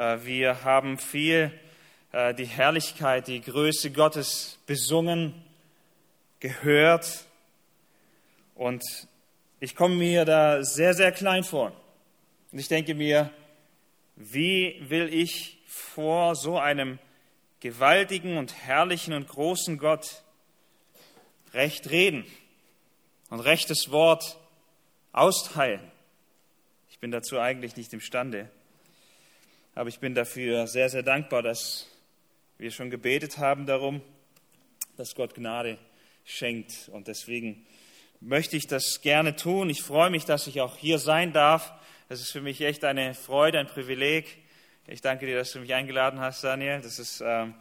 Äh, wir haben viel äh, die Herrlichkeit, die Größe Gottes besungen, gehört. Und ich komme mir da sehr, sehr klein vor. Und ich denke mir, wie will ich vor so einem gewaltigen und herrlichen und großen Gott recht reden und rechtes Wort austeilen? Ich bin dazu eigentlich nicht imstande. Aber ich bin dafür sehr, sehr dankbar, dass wir schon gebetet haben darum, dass Gott Gnade schenkt. Und deswegen möchte ich das gerne tun. Ich freue mich, dass ich auch hier sein darf. Es ist für mich echt eine Freude, ein Privileg. Ich danke dir, dass du mich eingeladen hast, Daniel. Das ist ähm,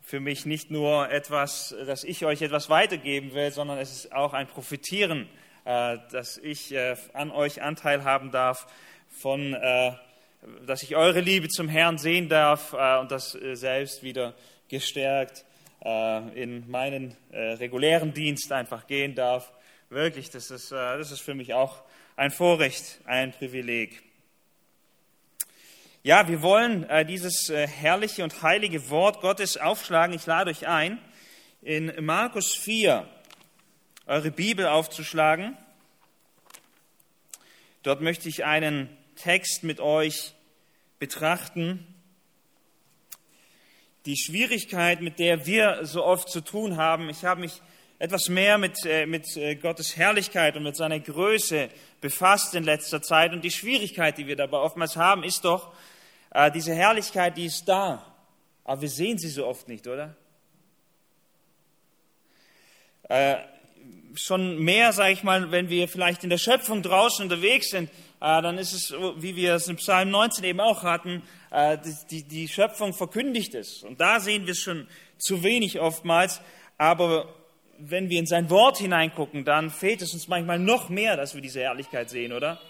für mich nicht nur etwas, dass ich euch etwas weitergeben will, sondern es ist auch ein Profitieren, äh, dass ich äh, an euch Anteil haben darf von äh, dass ich eure Liebe zum Herrn sehen darf äh, und das äh, selbst wieder gestärkt äh, in meinen regulären Dienst einfach gehen darf. Wirklich, das ist, das ist für mich auch ein Vorrecht, ein Privileg. Ja, wir wollen dieses herrliche und heilige Wort Gottes aufschlagen. Ich lade euch ein, in Markus 4 eure Bibel aufzuschlagen. Dort möchte ich einen Text mit euch betrachten. Die Schwierigkeit, mit der wir so oft zu tun haben, ich habe mich etwas mehr mit, äh, mit äh, Gottes Herrlichkeit und mit seiner Größe befasst in letzter Zeit. Und die Schwierigkeit, die wir dabei oftmals haben, ist doch, äh, diese Herrlichkeit, die ist da, aber wir sehen sie so oft nicht, oder? schon mehr, sage ich mal, wenn wir vielleicht in der Schöpfung draußen unterwegs sind, äh, dann ist es, wie wir es im Psalm 19 eben auch hatten, äh, die, die Schöpfung verkündigt ist. Und da sehen wir es schon zu wenig oftmals. Aber wenn wir in sein Wort hineingucken, dann fehlt es uns manchmal noch mehr, dass wir diese Herrlichkeit sehen, oder?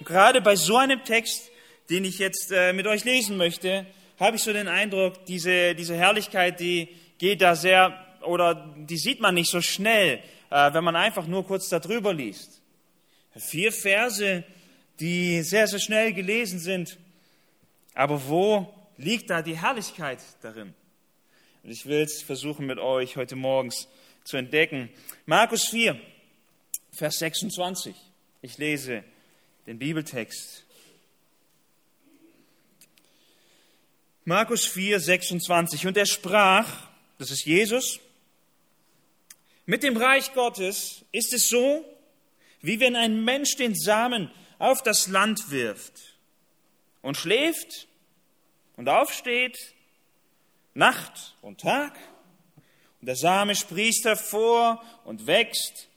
Und gerade bei so einem Text, den ich jetzt äh, mit euch lesen möchte, habe ich so den Eindruck, diese, diese Herrlichkeit, die geht da sehr, oder die sieht man nicht so schnell, wenn man einfach nur kurz darüber liest. Vier Verse, die sehr, sehr schnell gelesen sind. Aber wo liegt da die Herrlichkeit darin? Und ich will es versuchen mit euch heute morgens zu entdecken. Markus 4, Vers 26. Ich lese den Bibeltext. Markus 4, 26. Und er sprach, das ist Jesus, mit dem Reich Gottes ist es so, wie wenn ein Mensch den Samen auf das Land wirft und schläft und aufsteht, Nacht und Tag, und der Same sprießt hervor und wächst,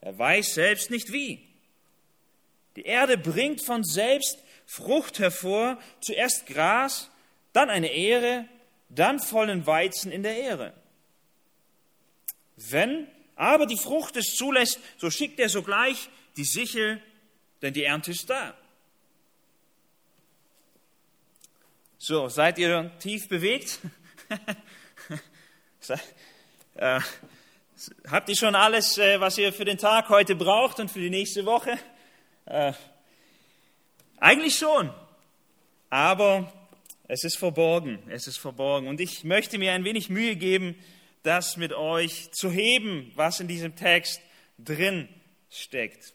er weiß selbst nicht wie. Die Erde bringt von selbst Frucht hervor, zuerst Gras, dann eine Ehre, dann vollen Weizen in der Ehre. Wenn aber die Frucht es zulässt, so schickt er sogleich die Sichel denn die Ernte ist da. So, seid ihr tief bewegt? äh, habt ihr schon alles, äh, was ihr für den Tag heute braucht und für die nächste Woche? Äh, eigentlich schon, aber es ist verborgen, es ist verborgen. Und ich möchte mir ein wenig Mühe geben, das mit euch zu heben, was in diesem Text drin steckt.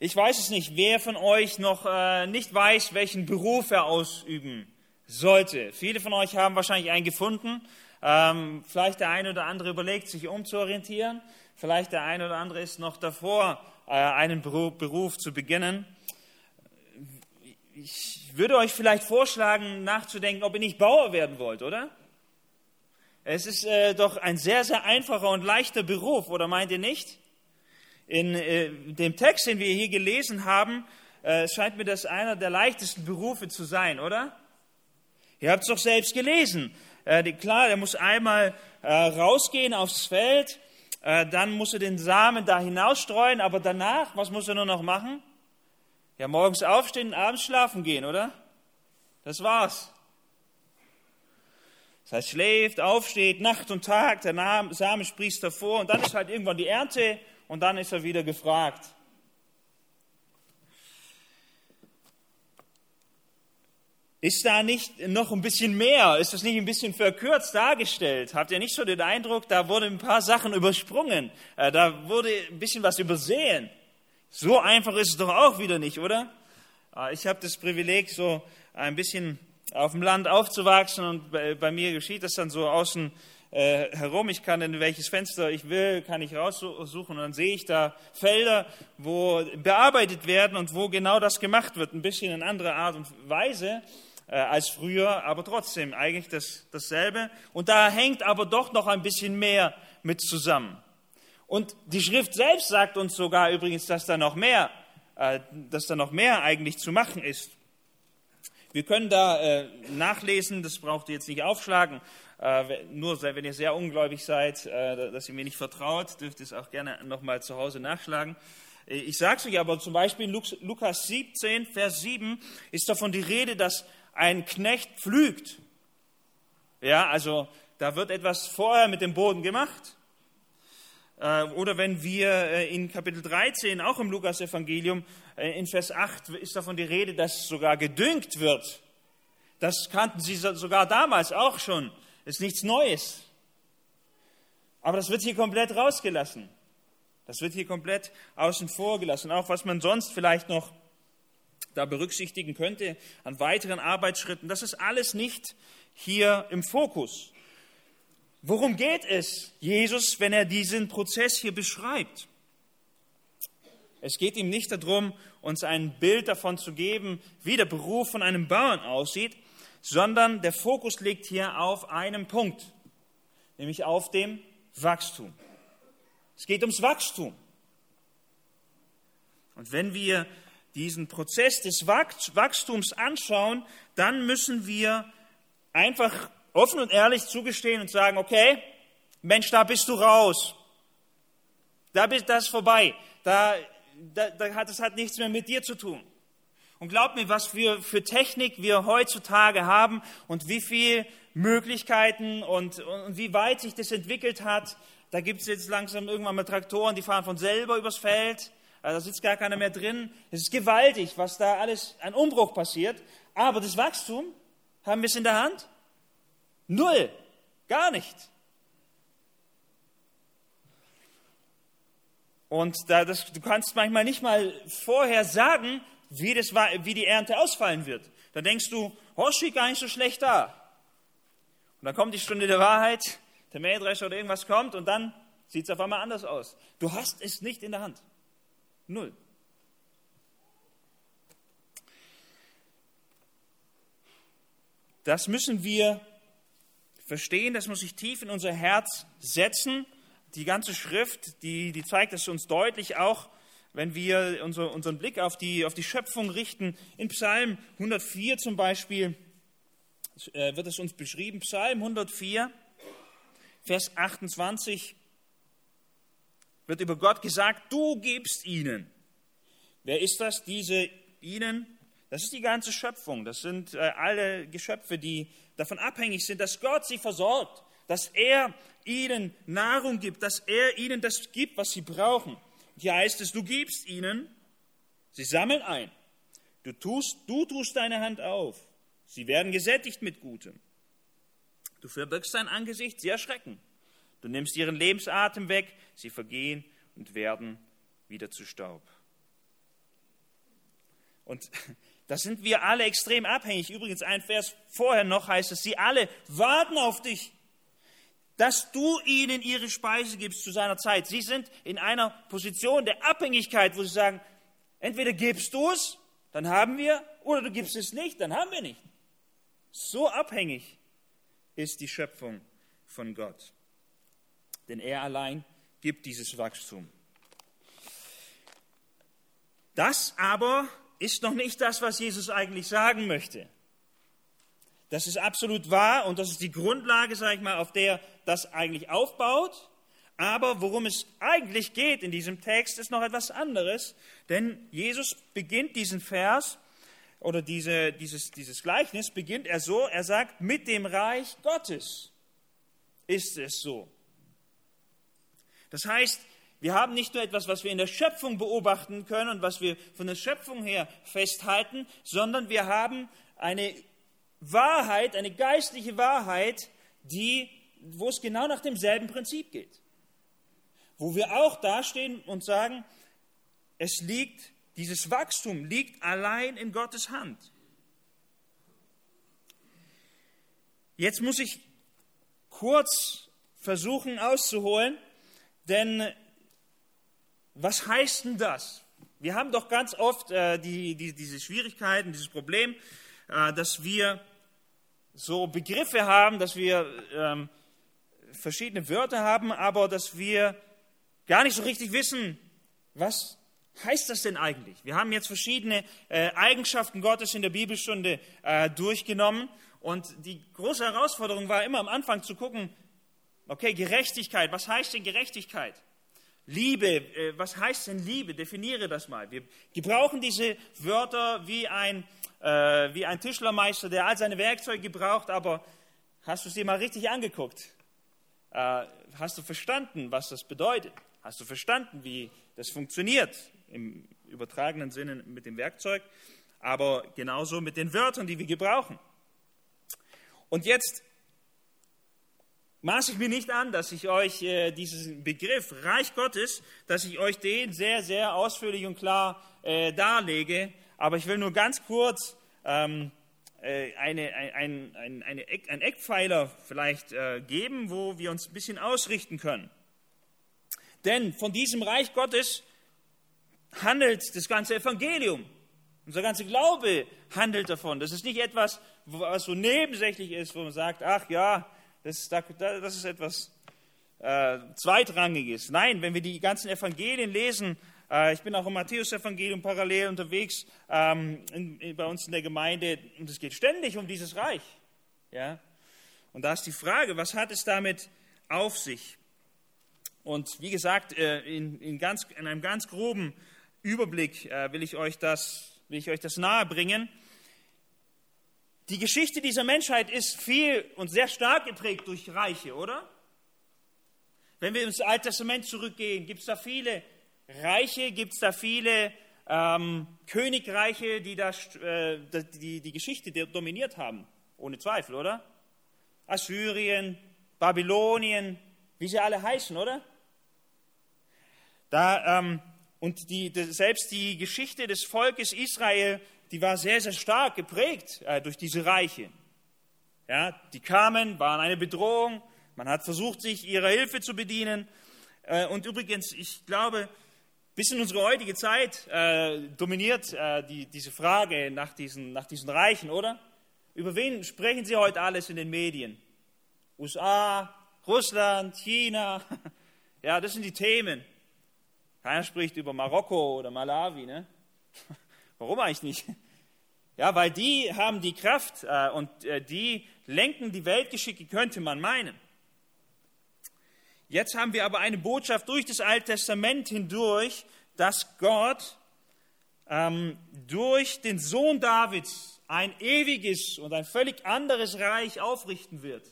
Ich weiß es nicht, wer von euch noch äh, nicht weiß, welchen Beruf er ausüben sollte. Viele von euch haben wahrscheinlich einen gefunden. Ähm, vielleicht der eine oder andere überlegt, sich umzuorientieren. Vielleicht der eine oder andere ist noch davor, äh, einen Beruf, Beruf zu beginnen. Ich würde euch vielleicht vorschlagen, nachzudenken, ob ihr nicht Bauer werden wollt, oder? Es ist äh, doch ein sehr, sehr einfacher und leichter Beruf, oder meint ihr nicht? In äh, dem Text, den wir hier gelesen haben, äh, scheint mir das einer der leichtesten Berufe zu sein, oder? Ihr habt es doch selbst gelesen. Äh, die, klar, er muss einmal äh, rausgehen aufs Feld, äh, dann muss er den Samen da hinausstreuen, aber danach, was muss er nur noch machen? Ja, morgens aufstehen und abends schlafen gehen, oder? Das war's. Das heißt, schläft, aufsteht, Nacht und Tag, der Samen sprießt hervor und dann ist halt irgendwann die Ernte und dann ist er wieder gefragt. Ist da nicht noch ein bisschen mehr? Ist das nicht ein bisschen verkürzt dargestellt? Habt ihr nicht so den Eindruck, da wurde ein paar Sachen übersprungen? Äh, da wurde ein bisschen was übersehen? So einfach ist es doch auch wieder nicht, oder? Äh, ich habe das Privileg, so ein bisschen auf dem Land aufzuwachsen und bei mir geschieht das dann so außen äh, herum. Ich kann in welches Fenster ich will, kann ich raussuchen und dann sehe ich da Felder, wo bearbeitet werden und wo genau das gemacht wird. Ein bisschen in anderer Art und Weise äh, als früher, aber trotzdem eigentlich das, dasselbe. Und da hängt aber doch noch ein bisschen mehr mit zusammen. Und die Schrift selbst sagt uns sogar übrigens, dass da noch mehr, äh, dass da noch mehr eigentlich zu machen ist. Wir können da äh, nachlesen, das braucht ihr jetzt nicht aufschlagen, nur wenn ihr sehr ungläubig seid, äh, dass ihr mir nicht vertraut, dürft ihr es auch gerne nochmal zu Hause nachschlagen. Äh, ich sage es euch aber zum Beispiel in Lukas 17, Vers 7 ist davon die Rede, dass ein Knecht pflügt. Ja, also da wird etwas vorher mit dem Boden gemacht. Äh, oder wenn wir äh, in Kapitel 13, auch im Lukas-Evangelium, äh, in Vers 8 ist davon die Rede, dass sogar gedüngt wird. Das kannten sie sogar damals auch schon. Ist nichts Neues. Aber das wird hier komplett rausgelassen. Das wird hier komplett außen vor gelassen. Auch was man sonst vielleicht noch da berücksichtigen könnte an weiteren Arbeitsschritten. Das ist alles nicht hier im Fokus. Worum geht es Jesus, wenn er diesen Prozess hier beschreibt? Es geht ihm nicht darum, uns ein Bild davon zu geben, wie der Beruf von einem Bauern aussieht, sondern der Fokus liegt hier auf einem Punkt, nämlich auf dem Wachstum. Es geht ums Wachstum. Und wenn wir diesen Prozess des Wachstums anschauen, dann müssen wir einfach offen und ehrlich zugestehen und sagen, okay, Mensch, da bist du raus. Da bist das vorbei. Da, da, das hat nichts mehr mit dir zu tun. Und glaub mir, was wir für Technik wir heutzutage haben und wie viele Möglichkeiten und, und wie weit sich das entwickelt hat. Da gibt es jetzt langsam irgendwann mal Traktoren, die fahren von selber übers Feld. Also da sitzt gar keiner mehr drin. Es ist gewaltig, was da alles an Umbruch passiert. Aber das Wachstum, haben wir es in der Hand? Null. Gar nicht. Und da das, du kannst manchmal nicht mal vorher sagen, wie, das, wie die Ernte ausfallen wird. Da denkst du, oh, steht gar nicht so schlecht da. Und dann kommt die Stunde der Wahrheit, der Mähdrescher oder irgendwas kommt und dann sieht es auf einmal anders aus. Du hast es nicht in der Hand. Null. Das müssen wir verstehen, das muss sich tief in unser Herz setzen. Die ganze Schrift, die, die zeigt es uns deutlich auch, wenn wir unser, unseren Blick auf die, auf die Schöpfung richten. In Psalm 104 zum Beispiel äh, wird es uns beschrieben. Psalm 104, Vers 28 wird über Gott gesagt, du gibst ihnen. Wer ist das? Diese ihnen? Das ist die ganze Schöpfung. Das sind äh, alle Geschöpfe, die davon abhängig sind, dass Gott sie versorgt, dass er ihnen Nahrung gibt, dass er ihnen das gibt, was sie brauchen. Hier heißt es, du gibst ihnen, sie sammeln ein. Du tust, du tust deine Hand auf. Sie werden gesättigt mit Gutem. Du verbirgst dein Angesicht, sie erschrecken. Du nimmst ihren Lebensatem weg, sie vergehen und werden wieder zu Staub. Und da sind wir alle extrem abhängig. Übrigens, ein Vers vorher noch heißt es, sie alle warten auf dich, dass du ihnen ihre Speise gibst zu seiner Zeit. Sie sind in einer Position der Abhängigkeit, wo sie sagen, entweder gibst du es, dann haben wir, oder du gibst es nicht, dann haben wir nicht. So abhängig ist die Schöpfung von Gott denn er allein gibt dieses Wachstum. Das aber ist noch nicht das, was Jesus eigentlich sagen möchte. Das ist absolut wahr und das ist die Grundlage, sage ich mal, auf der das eigentlich aufbaut. Aber worum es eigentlich geht in diesem Text, ist noch etwas anderes. Denn Jesus beginnt diesen Vers oder diese, dieses, dieses Gleichnis, beginnt er so, er sagt, mit dem Reich Gottes ist es so. Das heißt, wir haben nicht nur etwas, was wir in der Schöpfung beobachten können und was wir von der Schöpfung her festhalten, sondern wir haben eine Wahrheit, eine geistliche Wahrheit, die, wo es genau nach demselben Prinzip geht. Wo wir auch dastehen und sagen, es liegt, dieses Wachstum liegt allein in Gottes Hand. Jetzt muss ich kurz versuchen auszuholen, denn was heißt denn das? Wir haben doch ganz oft äh, die, die, diese Schwierigkeiten, dieses Problem, äh, dass wir so Begriffe haben, dass wir ähm, verschiedene Wörter haben, aber dass wir gar nicht so richtig wissen, was heißt das denn eigentlich? Wir haben jetzt verschiedene äh, Eigenschaften Gottes in der Bibelstunde äh, durchgenommen und die große Herausforderung war immer am Anfang zu gucken, okay, Gerechtigkeit, was heißt denn Gerechtigkeit? Liebe, äh, was heißt denn Liebe? Definiere das mal. Wir gebrauchen diese Wörter wie ein, wie ein Tischlermeister, der all seine Werkzeuge gebraucht, aber hast du es dir mal richtig angeguckt? Äh, hast du verstanden, was das bedeutet? Hast du verstanden, wie das funktioniert im übertragenen Sinne mit dem Werkzeug, aber genauso mit den Wörtern, die wir gebrauchen? Und jetzt maße ich mir nicht an, dass ich euch äh, diesen Begriff Reich Gottes, dass ich euch den sehr, sehr ausführlich und klar äh, darlege. Aber ich will nur ganz kurz ähm, äh, eine, ein, ein, eine einen Eckpfeiler vielleicht äh, geben, wo wir uns ein bisschen ausrichten können. Denn von diesem Reich Gottes handelt das ganze Evangelium. Unser ganzer Glaube handelt davon. Das ist nicht etwas, was so nebensächlich ist, wo man sagt, ach ja, das, das ist etwas äh, Zweitrangiges. Nein, wenn wir die ganzen Evangelien lesen, äh, ich bin auch im Matthäus-Evangelium parallel unterwegs ähm, bei uns in der Gemeinde und es geht ständig um dieses Reich. Ja? Und da ist die Frage, was hat es damit auf sich? Und wie gesagt, äh, in, in, ganz, in einem ganz groben Überblick äh, will, ich euch das, will ich euch das nahe bringen. Die Geschichte dieser Menschheit ist viel und sehr stark geprägt durch Reiche, oder? Wenn wir ins Alte Testament zurückgehen, gibt es da viele Reiche, gibt es da viele ähm, Königreiche, die das, äh, die, die Geschichte dominiert haben, ohne Zweifel, oder? Assyrien, Babylonien, wie sie alle heißen, oder? Da, ähm, und die, selbst die Geschichte des Volkes Israel die war sehr, sehr stark geprägt äh, durch diese Reiche. Ja, die kamen, waren eine Bedrohung, man hat versucht, sich ihrer Hilfe zu bedienen. Äh, und übrigens, ich glaube, bis in unsere heutige Zeit äh, dominiert äh, die, diese Frage nach diesen, nach diesen Reichen, oder? Über wen sprechen Sie heute alles in den Medien? USA, Russland, China. Ja, das sind die Themen. Keiner spricht über Marokko oder Malawi, ne? Warum eigentlich nicht? Ja, weil die haben die Kraft äh, und äh, die lenken die Weltgeschicke, könnte man meinen. Jetzt haben wir aber eine Botschaft durch das Alte Testament hindurch, dass Gott ähm, durch den Sohn Davids ein ewiges und ein völlig anderes Reich aufrichten wird.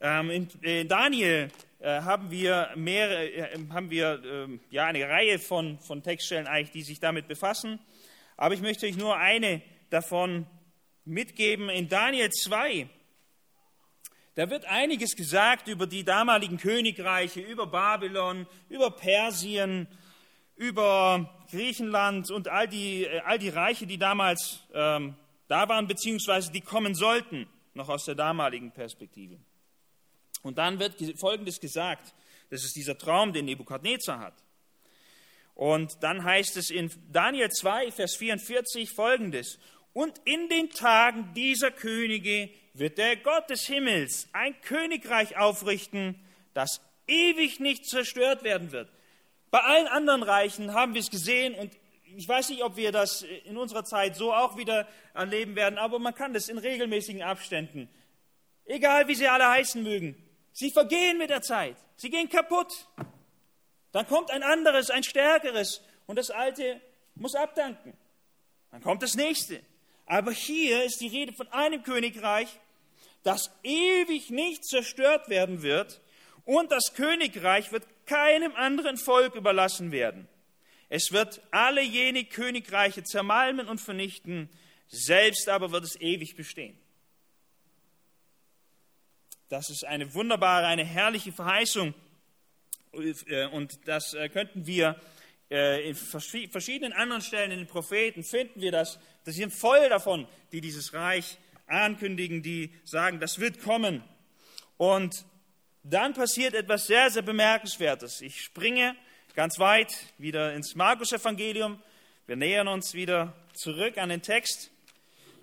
Ähm, in, in, Daniel äh, haben wir, mehrere, äh, haben wir äh, ja, eine Reihe von, von Textstellen eigentlich, die sich damit befassen. Aber ich möchte euch nur eine davon mitgeben. In Daniel 2, da wird einiges gesagt über die damaligen Königreiche, über Babylon, über Persien, über Griechenland und all die, äh, all die Reiche, die damals ähm, da waren, beziehungsweise die kommen sollten, noch aus der damaligen Perspektive. Und dann wird Folgendes gesagt, das ist dieser Traum, den Nebukadnezar hat. Und dann heißt es in Daniel 2, Vers 44 folgendes. Und in den Tagen dieser Könige wird der Gott des Himmels ein Königreich aufrichten, das ewig nicht zerstört werden wird. Bei allen anderen Reichen haben wir es gesehen und ich weiß nicht, ob wir das in unserer Zeit so auch wieder erleben werden, aber man kann das in regelmäßigen Abständen, egal wie sie alle heißen mögen, sie vergehen mit der Zeit, sie gehen kaputt. Dann kommt ein anderes, ein stärkeres und das alte muss abdanken. Dann kommt das nächste. Aber hier ist die Rede von einem Königreich, das ewig nicht zerstört werden wird und das Königreich wird keinem anderen Volk überlassen werden. Es wird alle jene Königreiche zermalmen und vernichten. selbst aber wird es ewig bestehen. Das ist eine wunderbare, eine herrliche Verheißung. Äh, und das äh, könnten wir äh, in verschiedenen anderen Stellen in den Propheten finden wir das. Das sind voll davon, die dieses Reich ankündigen, die sagen, das wird kommen. Und dann passiert etwas sehr, sehr Bemerkenswertes. Ich springe ganz weit wieder ins Markus-Evangelium. Wir nähern uns wieder zurück an den Text.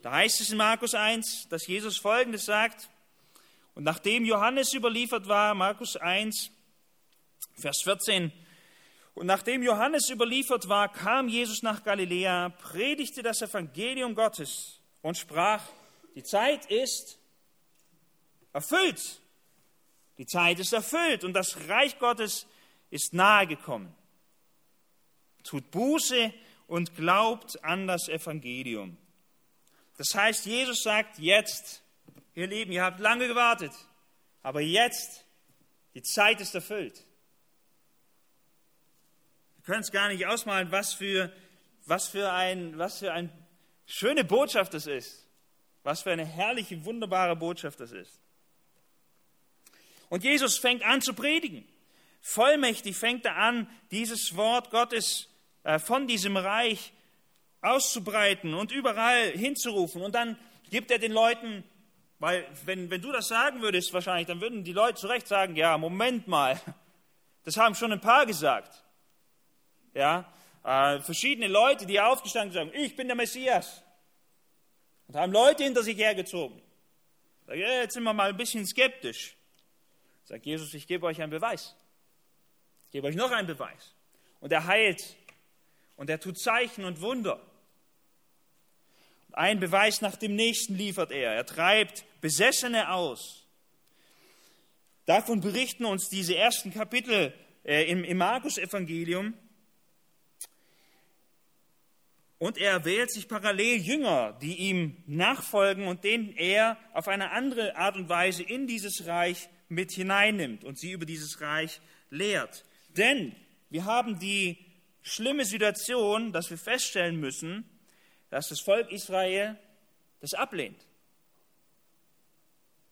Da heißt es in Markus 1, dass Jesus Folgendes sagt. Und nachdem Johannes überliefert war, Markus 1, Vers 14, und nachdem Johannes überliefert war, kam Jesus nach Galiläa, predigte das Evangelium Gottes und sprach, die Zeit ist erfüllt. Die Zeit ist erfüllt und das Reich Gottes ist nahe gekommen. Tut Buße und glaubt an das Evangelium. Das heißt, Jesus sagt jetzt, ihr Lieben, ihr habt lange gewartet, aber jetzt, die Zeit ist erfüllt. Wir können es gar nicht ausmalen, was für, was für ein, was für eine schöne Botschaft das ist. Was für eine herrliche, wunderbare Botschaft das ist. Und Jesus fängt an zu predigen. Vollmächtig fängt er an, dieses Wort Gottes äh, von diesem Reich auszubreiten und überall hinzurufen. Und dann gibt er den Leuten, weil wenn, wenn du das sagen würdest wahrscheinlich, dann würden die Leute zu Recht sagen, ja, Moment mal, das haben schon ein paar gesagt. Ja, äh, verschiedene Leute, die aufgestanden sind, sagen, ich bin der Messias. Und haben Leute hinter sich hergezogen. Sag, ja, jetzt sind wir mal ein bisschen skeptisch. Sagt Jesus, ich gebe euch einen Beweis. Ich gebe euch noch einen Beweis. Und er heilt. Und er tut Zeichen und Wunder. Ein Beweis nach dem nächsten liefert er. Er treibt Besessene aus. Davon berichten uns diese ersten Kapitel äh, im Markus-Evangelium. Und er wählt sich parallel Jünger, die ihm nachfolgen und denen er auf eine andere Art und Weise in dieses Reich mit hineinnimmt und sie über dieses Reich lehrt. Denn wir haben die schlimme Situation, dass wir feststellen müssen, dass das Volk Israel das ablehnt.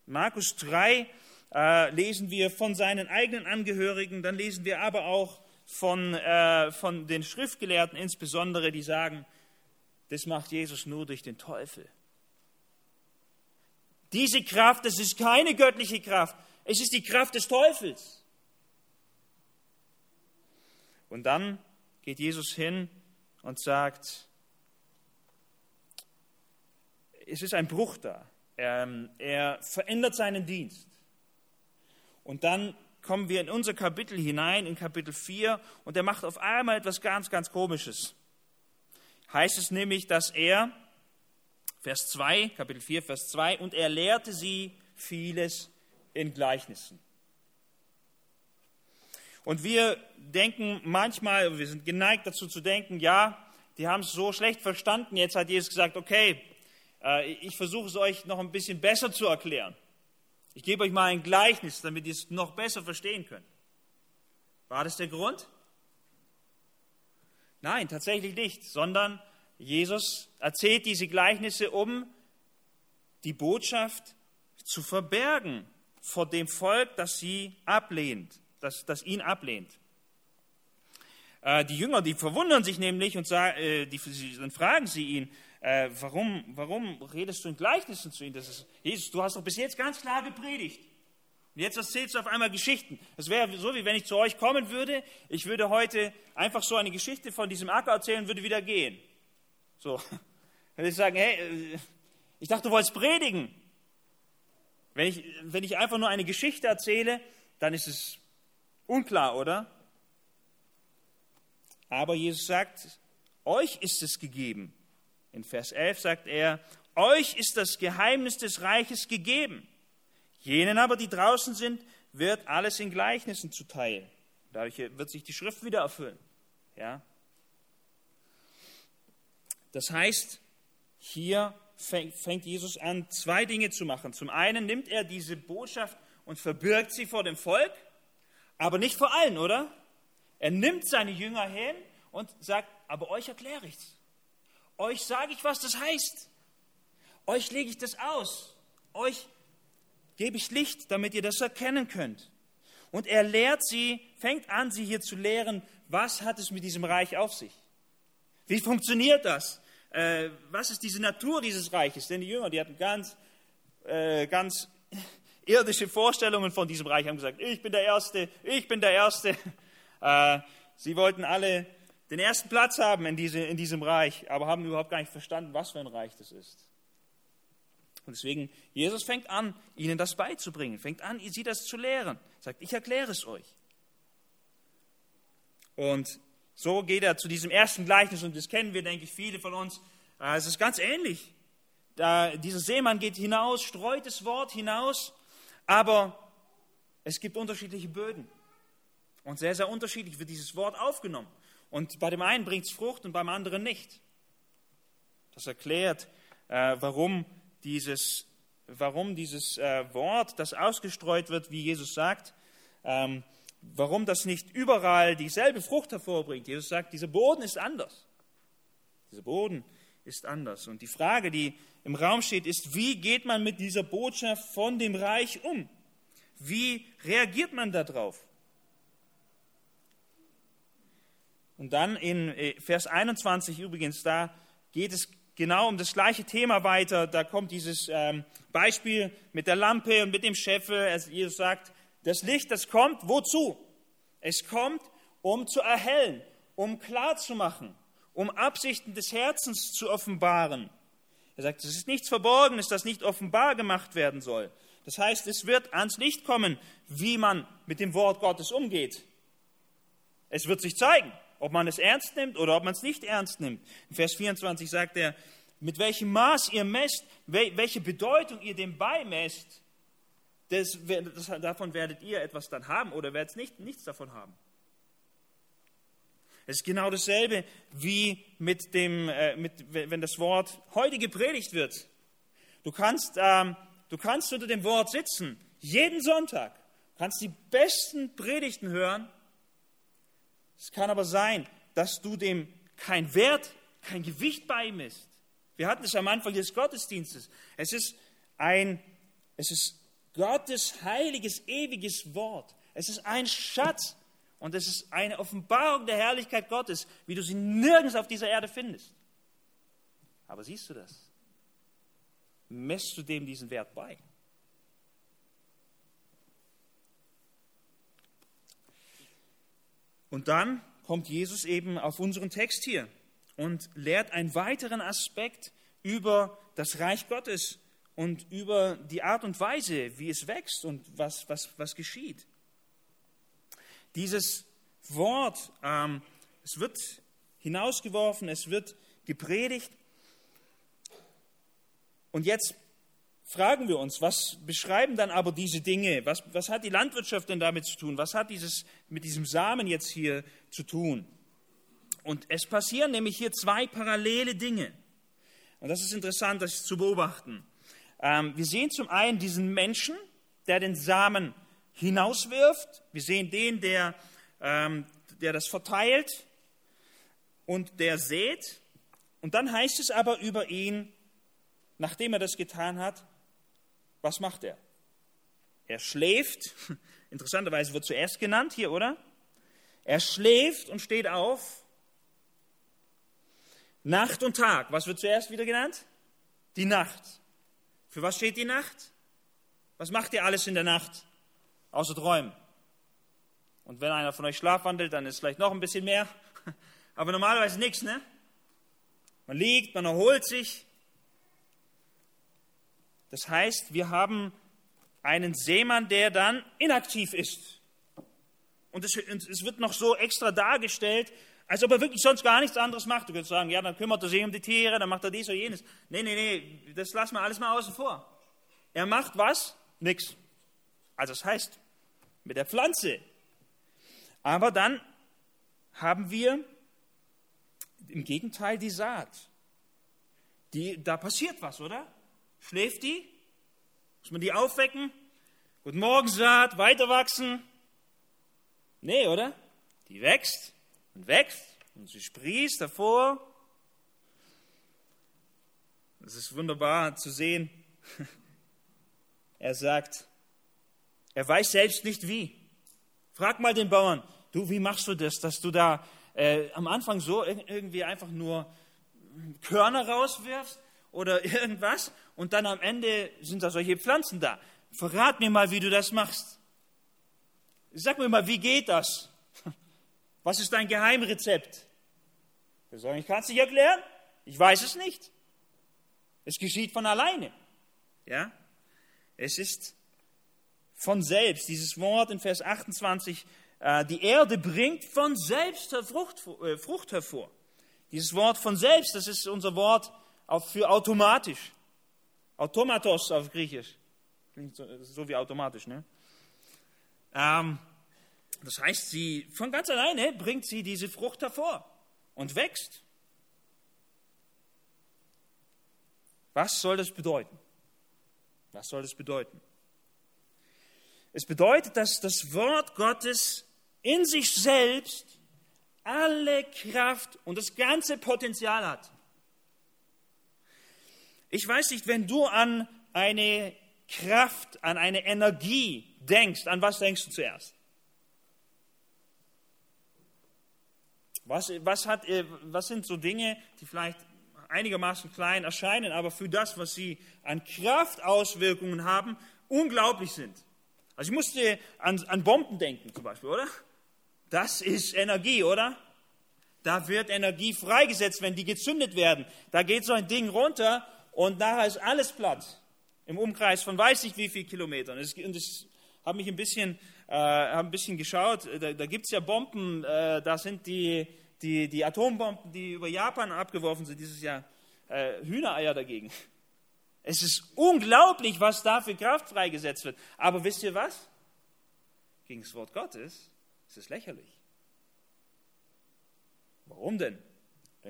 Markus 3 äh, lesen wir von seinen eigenen Angehörigen, dann lesen wir aber auch von, äh, von den Schriftgelehrten insbesondere, die sagen, das macht Jesus nur durch den Teufel. Diese Kraft, das ist keine göttliche Kraft. Es ist die Kraft des Teufels. Und dann geht Jesus hin und sagt, es ist ein Bruch da. Er, er verändert seinen Dienst. Und dann kommen wir in unser Kapitel hinein, in Kapitel 4, und er macht auf einmal etwas ganz, ganz Komisches. Heißt es nämlich, dass er, Vers 2, Kapitel 4, Vers 2, und er lehrte sie vieles in Gleichnissen. Und wir denken manchmal, wir sind geneigt dazu zu denken, ja, die haben es so schlecht verstanden, jetzt hat Jesus gesagt, okay, äh, ich versuche es euch noch ein bisschen besser zu erklären. Ich gebe euch mal ein Gleichnis, damit ihr es noch besser verstehen könnt. War das der Grund? Nein, tatsächlich nicht, sondern Jesus erzählt diese Gleichnisse, um die Botschaft zu verbergen vor dem Volk, das sie ablehnt, das, das ihn ablehnt. Äh, die Jünger, die verwundern sich nämlich und sagen, äh, die, dann fragen sie ihn, äh, warum, warum redest du in Gleichnissen zu ihnen? Das ist, Jesus, du hast doch bis jetzt ganz klar gepredigt. Und jetzt erzählst du auf einmal Geschichten. Das wäre so, wie wenn ich zu euch kommen würde. Ich würde heute einfach so eine Geschichte von diesem Acker erzählen und würde wieder gehen. So. Dann würde ich sagen, hey, ich dachte, du wolltest predigen. Wenn ich, wenn ich einfach nur eine Geschichte erzähle, dann ist es unklar, oder? Aber Jesus sagt, euch ist es gegeben. In Vers 11 sagt er, euch ist das Geheimnis des Reiches gegeben. Jenen aber, die draußen sind, wird alles in Gleichnissen zuteil. Dadurch wird sich die Schrift wieder erfüllen. Ja? Das heißt, hier fängt Jesus an, zwei Dinge zu machen. Zum einen nimmt er diese Botschaft und verbirgt sie vor dem Volk, aber nicht vor allen, oder? Er nimmt seine Jünger hin und sagt, aber euch erkläre ich's. Euch sage ich, was das heißt. euch lege ich das aus, euch gebe ich Licht, damit ihr das erkennen könnt. Und er lehrt sie, fängt an, sie hier zu lehren, was hat es mit diesem Reich auf sich? Wie funktioniert das? Äh, was ist diese Natur dieses Reiches? Denn die Jünger, die hatten ganz, äh, ganz irdische Vorstellungen von diesem Reich, haben gesagt, ich bin der Erste, ich bin der Erste. Äh, sie wollten alle den ersten Platz haben in, diese, in diesem Reich, aber haben überhaupt gar nicht verstanden, was für ein Reich das ist. Und deswegen, Jesus fängt an, ihnen das beizubringen, fängt an, sie das zu lehren. Sagt, ich erkläre es euch. Und so geht er zu diesem ersten Gleichnis, und das kennen wir, denke ich, viele von uns. Äh, es ist ganz ähnlich. Da, dieser Seemann geht hinaus, streut das Wort hinaus, aber es gibt unterschiedliche Böden. Und sehr, sehr unterschiedlich wird dieses Wort aufgenommen. Und bei dem einen bringt es Frucht und beim anderen nicht. Das erklärt, äh, warum dieses, warum dieses äh, Wort, das ausgestreut wird, wie Jesus sagt, ähm, warum das nicht überall dieselbe Frucht hervorbringt. Jesus sagt, dieser Boden ist anders. Dieser Boden ist anders. Und die Frage, die im Raum steht, ist, wie geht man mit dieser Botschaft von dem Reich um? Wie reagiert man darauf? Und dann in äh, Vers 21 übrigens, da geht es genau um das gleiche Thema weiter. Da kommt dieses ähm, Beispiel mit der Lampe und mit dem Scheffel. Jesus sagt, das Licht, das kommt, wozu? Es kommt, um zu erhellen, um klarzumachen, um Absichten des Herzens zu offenbaren. Er sagt, es ist nichts Verborgenes, das nicht offenbar gemacht werden soll. Das heißt, es wird ans Licht kommen, wie man mit dem Wort Gottes umgeht. Es wird sich zeigen, ob man es ernst nimmt oder ob man es nicht ernst nimmt. In Vers 24 sagt er, mit welchem Maß ihr messt, welche Bedeutung ihr dem beimesst, das, das, davon werdet ihr etwas dann haben oder werdet nicht, nichts davon haben. Es ist genau dasselbe wie mit dem, äh, mit, wenn das Wort heute gepredigt wird. Du kannst, ähm, du kannst unter dem Wort sitzen, jeden Sonntag, kannst die besten Predigten hören. Es kann aber sein, dass du dem kein Wert, kein Gewicht beimisst. Wir hatten es am Anfang des Gottesdienstes. Es ist ein, es ist Gottes heiliges, ewiges Wort. Es ist ein Schatz und es ist eine Offenbarung der Herrlichkeit Gottes, wie du sie nirgends auf dieser Erde findest. Aber siehst du das? Messt du dem diesen Wert bei? Und dann kommt Jesus eben auf unseren Text hier und lehrt einen weiteren Aspekt über das Reich Gottes, und über die Art und Weise, wie es wächst und was, was, was geschieht. Dieses Wort, ähm, es wird hinausgeworfen, es wird gepredigt. Und jetzt fragen wir uns, was beschreiben dann aber diese Dinge? Was, was hat die Landwirtschaft denn damit zu tun? Was hat dieses mit diesem Samen jetzt hier zu tun? Und es passieren nämlich hier zwei parallele Dinge. Und das ist interessant, das zu beobachten. Ähm, wir sehen zum einen diesen Menschen, der den Samen hinauswirft. Wir sehen den, der, ähm, der das verteilt und der sät. Und dann heißt es aber über ihn, nachdem er das getan hat, was macht er? Er schläft. Interessanterweise wird zuerst genannt hier, oder? Er schläft und steht auf. Nacht und Tag. Was wird zuerst wieder genannt? Die Nacht. Für was steht die Nacht? Was macht ihr alles in der Nacht? Außer träumen. Und wenn einer von euch schlafwandelt, dann ist vielleicht noch ein bisschen mehr. Aber normalerweise nichts, ne? Man liegt, man erholt sich. Das heißt, wir haben einen Seemann, der dann inaktiv ist. Und es, es wird noch so extra dargestellt, als ob er wirklich sonst gar nichts anderes macht. Du könntest sagen, ja, dann kümmert er sich um die Tiere, dann macht er dies oder jenes. Nee, nee, nee, das lassen wir alles mal außen vor. Er macht was? Nix. Also das heißt, mit der Pflanze. Aber dann haben wir im Gegenteil die Saat. Die, da passiert was, oder? Schläft die? Muss man die aufwecken? Guten Morgen, Saat, weiter wachsen? Nee, oder? Die wächst und wächst und sie sprießt davor. Es ist wunderbar zu sehen. Er sagt, er weiß selbst nicht wie. Frag mal den Bauern, du, wie machst du das, dass du da äh, am Anfang so irgendwie einfach nur Körner rauswirfst oder irgendwas und dann am Ende sind da solche Pflanzen da. Verrat mir mal, wie du das machst. Sag mir mal, wie geht das? Was ist dein Geheimrezept? Ich sage, ich kann es nicht erklären. Ich weiß es nicht. Es geschieht von alleine. Ja? Es ist von selbst. Dieses Wort in Vers 28, äh, die Erde bringt von selbst Frucht, äh, Frucht hervor. Dieses Wort von selbst, das ist unser Wort für automatisch. Automatos auf Griechisch. Klingt so, so wie automatisch, ne? Ähm, das heißt, sie von ganz alleine bringt sie diese Frucht hervor und wächst. Was soll das bedeuten? Was soll das bedeuten? Es bedeutet, dass das Wort Gottes in sich selbst alle Kraft und das ganze Potenzial hat. Ich weiß nicht, wenn du an eine Kraft, an eine Energie denkst, an was denkst du zuerst? Was, was, hat, äh, was sind so Dinge, die vielleicht einigermaßen klein erscheinen, aber für das, was sie an Kraftauswirkungen haben, unglaublich sind? Also ich musste an, an Bomben denken zum Beispiel, oder? Das ist Energie, oder? Da wird Energie freigesetzt, wenn die gezündet werden. Da geht so ein Ding runter und nachher ist alles platt. Im Umkreis von weiß ich wie viel Kilometern. Und ich habe mich ein bisschen, äh, ein bisschen geschaut. Da, da gibt es ja Bomben, äh, da sind die, die, die Atombomben, die über Japan abgeworfen sind dieses Jahr. Äh, Hühnereier dagegen. Es ist unglaublich, was da für Kraft freigesetzt wird. Aber wisst ihr was? Gegen das Wort Gottes ist es lächerlich. Warum denn?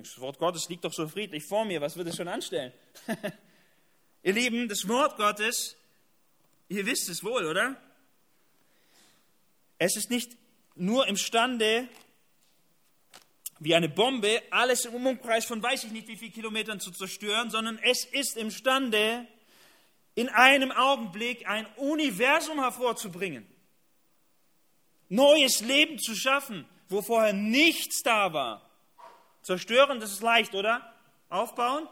Das Wort Gottes liegt doch so friedlich vor mir, was wird es schon anstellen? ihr Lieben, das Wort Gottes, ihr wisst es wohl, oder? Es ist nicht nur imstande, wie eine Bombe alles im Umkreis von weiß ich nicht wie viel Kilometern zu zerstören, sondern es ist imstande, in einem Augenblick ein Universum hervorzubringen, neues Leben zu schaffen, wo vorher nichts da war. Zerstören, das ist leicht, oder? Aufbauen?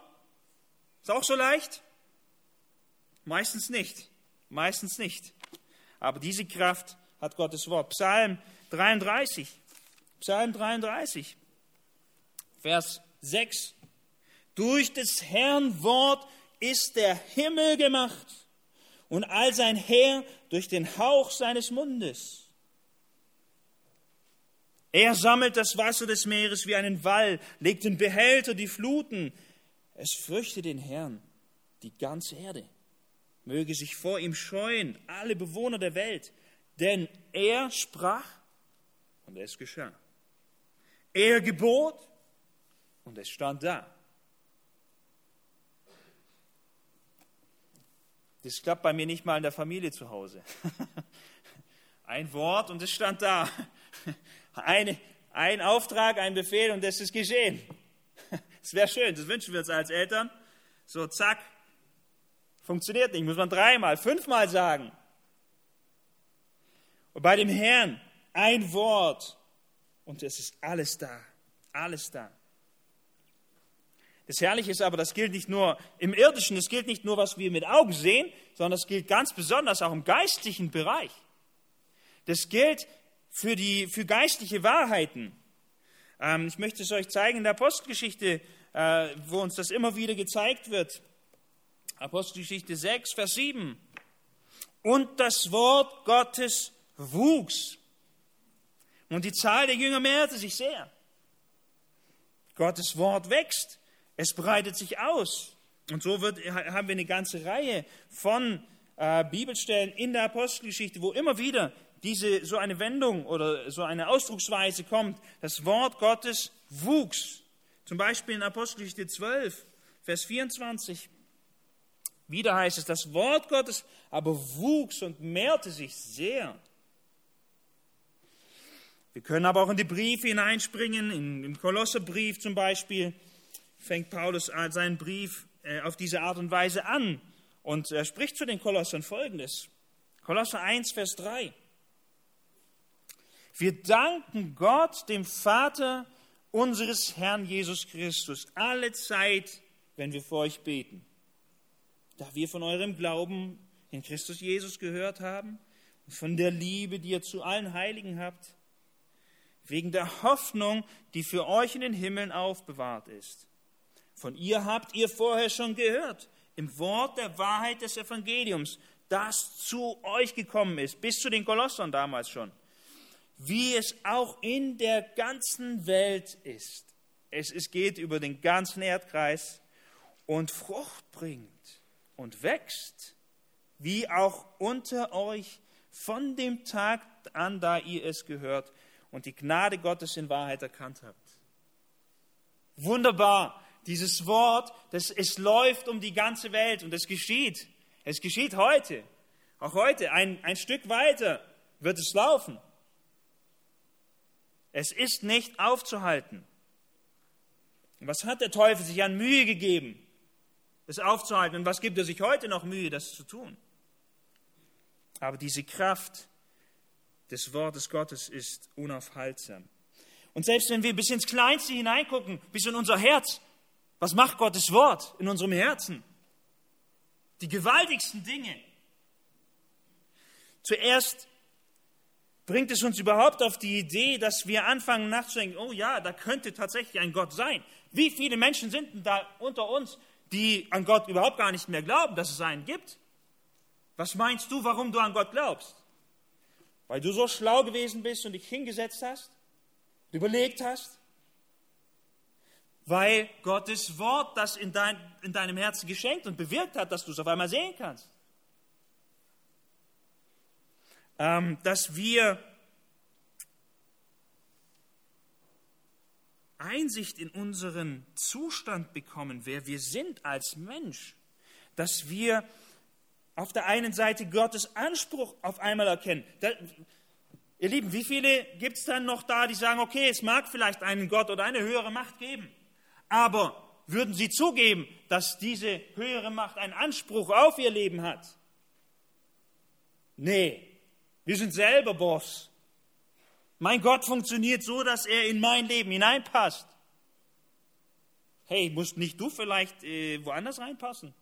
Ist auch so leicht? Meistens nicht. Meistens nicht. Aber diese Kraft hat Gottes Wort. Psalm 33. Psalm 33. Vers 6. Durch des Herrn Wort ist der Himmel gemacht und all sein Heer durch den Hauch seines Mundes. Er sammelt das Wasser des Meeres wie einen Wall, legt in Behälter die Fluten. Es fürchte den Herrn, die ganze Erde. Möge sich vor ihm scheuen alle Bewohner der Welt, denn er sprach und es geschah. Er gebot und es stand da. Das klappt bei mir nicht mal in der Familie zu Hause. Ein Wort und es stand da. Eine, ein Auftrag, ein Befehl und das ist geschehen. Das wäre schön, das wünschen wir uns als Eltern. So, zack, funktioniert nicht, muss man dreimal, fünfmal sagen. Und bei dem Herrn ein Wort und es ist alles da, alles da. Das Herrliche ist aber, das gilt nicht nur im irdischen, das gilt nicht nur, was wir mit Augen sehen, sondern das gilt ganz besonders auch im geistlichen Bereich. Das gilt für, die, für geistliche Wahrheiten. Ähm, ich möchte es euch zeigen in der Apostelgeschichte, äh, wo uns das immer wieder gezeigt wird. Apostelgeschichte 6, Vers 7. Und das Wort Gottes wuchs. Und die Zahl der Jünger mehrte sich sehr. Gottes Wort wächst. Es breitet sich aus. Und so wird, haben wir eine ganze Reihe von äh, Bibelstellen in der Apostelgeschichte, wo immer wieder diese, so eine Wendung oder so eine Ausdrucksweise kommt. Das Wort Gottes wuchs. Zum Beispiel in Apostelgeschichte 12, Vers 24. Wieder heißt es, das Wort Gottes aber wuchs und mehrte sich sehr. Wir können aber auch in die Briefe hineinspringen, in den Kolosserbrief zum Beispiel, fängt Paulus seinen Brief äh, auf diese Art und Weise an und er spricht zu den Kolossern folgendes. Kolosser 1, Vers 3. Wir danken Gott, dem Vater unseres Herrn Jesus Christus, alle Zeit, wenn wir vor euch beten, da wir von eurem Glauben in Christus Jesus gehört haben und von der Liebe, die ihr zu allen Heiligen habt, wegen der Hoffnung, die für euch in den Himmeln aufbewahrt ist. Von ihr habt ihr vorher schon gehört, im Wort der Wahrheit des Evangeliums, das zu euch gekommen ist, bis zu den Kolossern damals schon, wie es auch in der ganzen Welt ist. Es, es geht über den ganzen Erdkreis und Frucht bringt und wächst, wie auch unter euch von dem Tag an, da ihr es gehört und die Gnade Gottes in Wahrheit erkannt habt. Wunderbar, dieses Wort, das, es läuft um die ganze Welt und es geschieht. Es geschieht heute. Auch heute, ein, ein Stück weiter wird es laufen. Es ist nicht aufzuhalten. Was hat der Teufel sich an Mühe gegeben, es aufzuhalten? Und was gibt er sich heute noch Mühe, das zu tun? Aber diese Kraft des Wortes Gottes ist unaufhaltsam. Und selbst wenn wir bis ins Kleinste hineingucken, bis in unser Herz, was macht Gottes Wort in unserem Herzen? Die gewaltigsten Dinge. Zuerst bringt es uns überhaupt auf die Idee, dass wir anfangen nachzudenken, oh ja, da könnte tatsächlich ein Gott sein. Wie viele Menschen sind denn da unter uns, die an Gott überhaupt gar nicht mehr glauben, dass es einen gibt? Was meinst du, warum du an Gott glaubst? Weil du so schlau gewesen bist und dich hingesetzt hast, überlegt hast? Weil Gottes Wort das in, dein, in deinem Herzen geschenkt und bewirkt hat, dass du es auf einmal sehen kannst. Ähm, dass wir Einsicht in unseren Zustand bekommen, wer wir sind als Mensch, dass wir auf der einen Seite Gottes Anspruch auf einmal erkennen. Da, ihr Lieben, wie viele gibt es dann noch da, die sagen, okay, es mag vielleicht einen Gott oder eine höhere Macht geben, aber würden sie zugeben, dass diese höhere Macht einen Anspruch auf ihr Leben hat? Nee, wir sind selber Boss. Mein Gott funktioniert so, dass er in mein Leben hineinpasst. Hey, musst nicht du vielleicht äh, woanders reinpassen?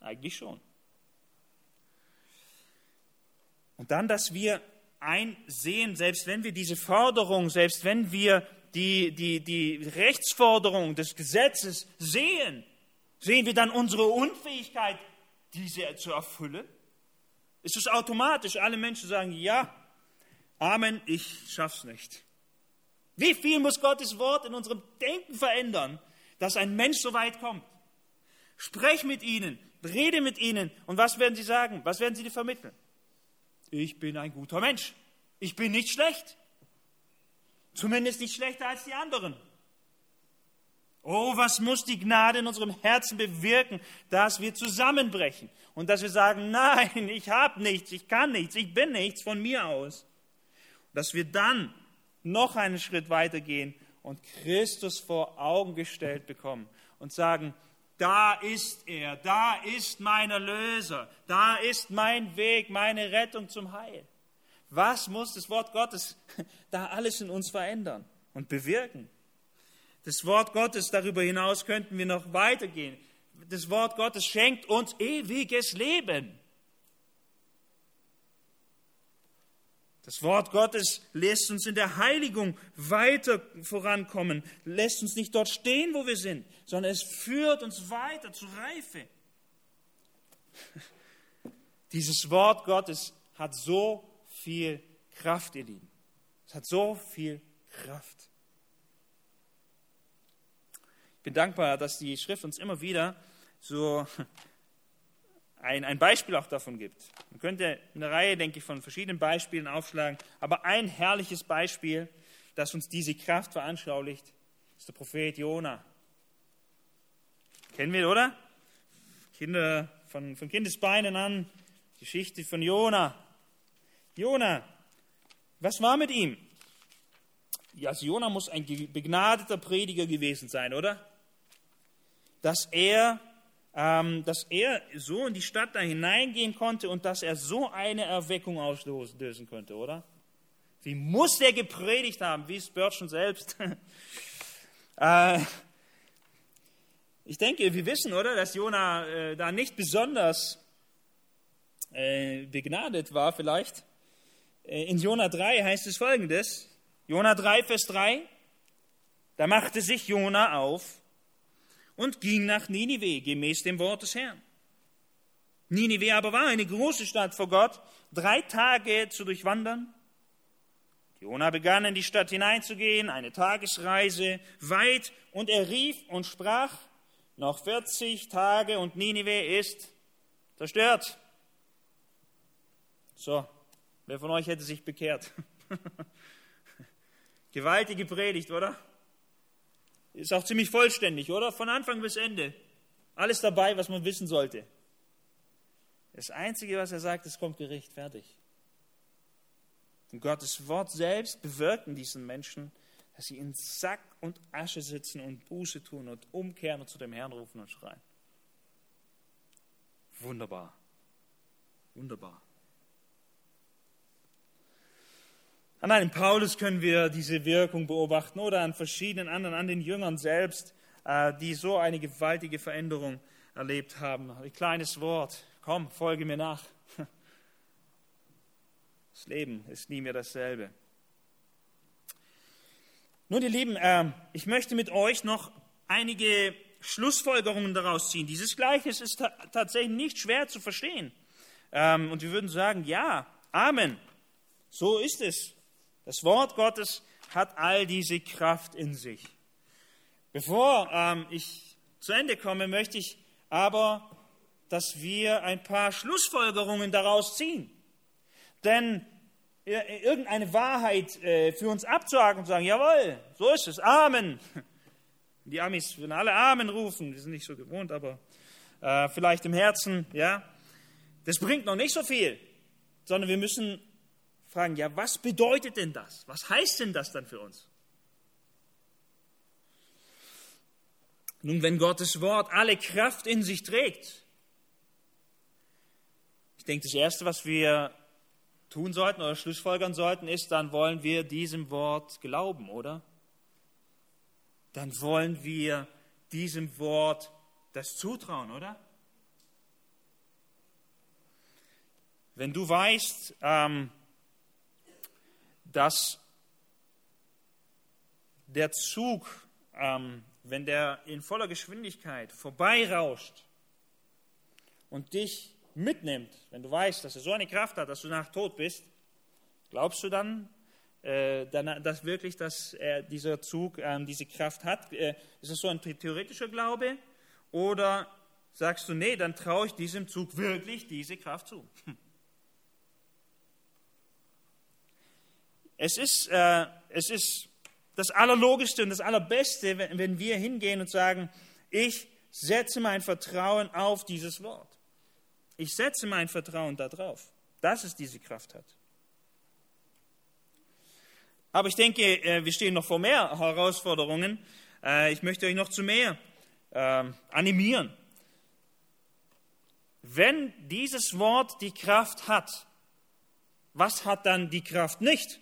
Eigentlich schon. Und dann, dass wir einsehen, selbst wenn wir diese Forderung, selbst wenn wir die, die, die Rechtsforderung des Gesetzes sehen, sehen wir dann unsere Unfähigkeit, diese zu erfüllen? Ist es automatisch? Alle Menschen sagen, ja, Amen, ich schaff's nicht. Wie viel muss Gottes Wort in unserem Denken verändern, dass ein Mensch so weit kommt? Sprech mit ihnen, rede mit ihnen und was werden sie sagen? Was werden sie dir vermitteln? ich bin ein guter Mensch. Ich bin nicht schlecht. Zumindest nicht schlechter als die anderen. Oh, was muss die Gnade in unserem Herzen bewirken, dass wir zusammenbrechen und dass wir sagen, nein, ich habe nichts, ich kann nichts, ich bin nichts von mir aus. Dass wir dann noch einen Schritt weitergehen und Christus vor Augen gestellt bekommen und sagen, da ist er, da ist mein Erlöser, da ist mein Weg, meine Rettung zum Heil. Was muss das Wort Gottes da alles in uns verändern und bewirken? Das Wort Gottes, darüber hinaus könnten wir noch weitergehen. Das Wort Gottes schenkt uns ewiges Leben. Das Wort Gottes lässt uns in der Heiligung weiter vorankommen, lässt uns nicht dort stehen, wo wir sind, sondern es führt uns weiter zur Reife. Dieses Wort Gottes hat so viel Kraft, ihr Lieben. Es hat so viel Kraft. Ich bin dankbar, dass die Schrift uns immer wieder so ein, ein Beispiel auch davon gibt. Man könnte eine Reihe, denke ich, von verschiedenen Beispielen aufschlagen, aber ein herrliches Beispiel, das uns diese Kraft veranschaulicht, ist der Prophet Jona. Kennen wir, oder? Kinder von, von Kindesbeinen an, Geschichte von Jona. Jona, was war mit ihm? Ja, also Jona muss ein begnadeter Prediger gewesen sein, oder? Dass er, ähm, dass er so in die Stadt da hineingehen konnte und dass er so eine Erweckung auslösen könnte, oder? Wie muss der gepredigt haben, wie Spurgeon selbst? äh, ich denke, wir wissen, oder, dass Jona äh, da nicht besonders äh, begnadet war, vielleicht. Äh, in Jona 3 heißt es folgendes: Jona 3, Vers 3. Da machte sich Jona auf und ging nach Ninive, gemäß dem Wort des Herrn. Ninive aber war eine große Stadt vor Gott, drei Tage zu durchwandern. Jona begann in die Stadt hineinzugehen, eine Tagesreise weit, und er rief und sprach, noch 40 Tage und Ninive ist zerstört. So, wer von euch hätte sich bekehrt? Gewaltige Predigt, oder? Ist auch ziemlich vollständig, oder? Von Anfang bis Ende. Alles dabei, was man wissen sollte. Das Einzige, was er sagt, es kommt Gericht, fertig. Und Gottes Wort selbst bewirkt in diesen Menschen, dass sie in Sack und Asche sitzen und Buße tun und umkehren und zu dem Herrn rufen und schreien. Wunderbar. Wunderbar. An einem Paulus können wir diese Wirkung beobachten oder an verschiedenen anderen, an den Jüngern selbst, äh, die so eine gewaltige Veränderung erlebt haben. Ein kleines Wort, komm, folge mir nach. Das Leben ist nie mehr dasselbe. Nun, ihr Lieben, ähm, ich möchte mit euch noch einige Schlussfolgerungen daraus ziehen. Dieses Gleichnis ist tatsächlich nicht schwer zu verstehen. Ähm, und wir würden sagen, ja, Amen. So ist es. Das Wort Gottes hat all diese Kraft in sich. Bevor ähm, ich zu Ende komme, möchte ich aber, dass wir ein paar Schlussfolgerungen daraus ziehen. Denn irgendeine Wahrheit äh, für uns abzuhaken und sagen, jawohl, so ist es, Amen. Die Amis würden alle Amen rufen, die sind nicht so gewohnt, aber äh, vielleicht im Herzen, ja. Das bringt noch nicht so viel, sondern wir müssen fragen, ja, was bedeutet denn das? Was heißt denn das dann für uns? Nun, wenn Gottes Wort alle Kraft in sich trägt, ich denke, das Erste, was wir tun sollten oder schlussfolgern sollten, ist, dann wollen wir diesem Wort glauben, oder? Dann wollen wir diesem Wort das zutrauen, oder? Wenn du weißt, ähm, dass der Zug, ähm, wenn der in voller Geschwindigkeit vorbeirauscht und dich mitnimmt, wenn du weißt, dass er so eine Kraft hat, dass du nach tot bist, glaubst du dann, äh, dass wirklich dass er, dieser Zug äh, diese Kraft hat? Äh, ist es so ein theoretischer Glaube? Oder sagst du, nee, dann traue ich diesem Zug wirklich diese Kraft zu? Es ist, äh, es ist das Allerlogischste und das Allerbeste, wenn, wenn wir hingehen und sagen, ich setze mein Vertrauen auf dieses Wort. Ich setze mein Vertrauen darauf, dass es diese Kraft hat. Aber ich denke, äh, wir stehen noch vor mehr Herausforderungen. Äh, ich möchte euch noch zu mehr ähm, animieren. Wenn dieses Wort die Kraft hat, was hat dann die Kraft nicht?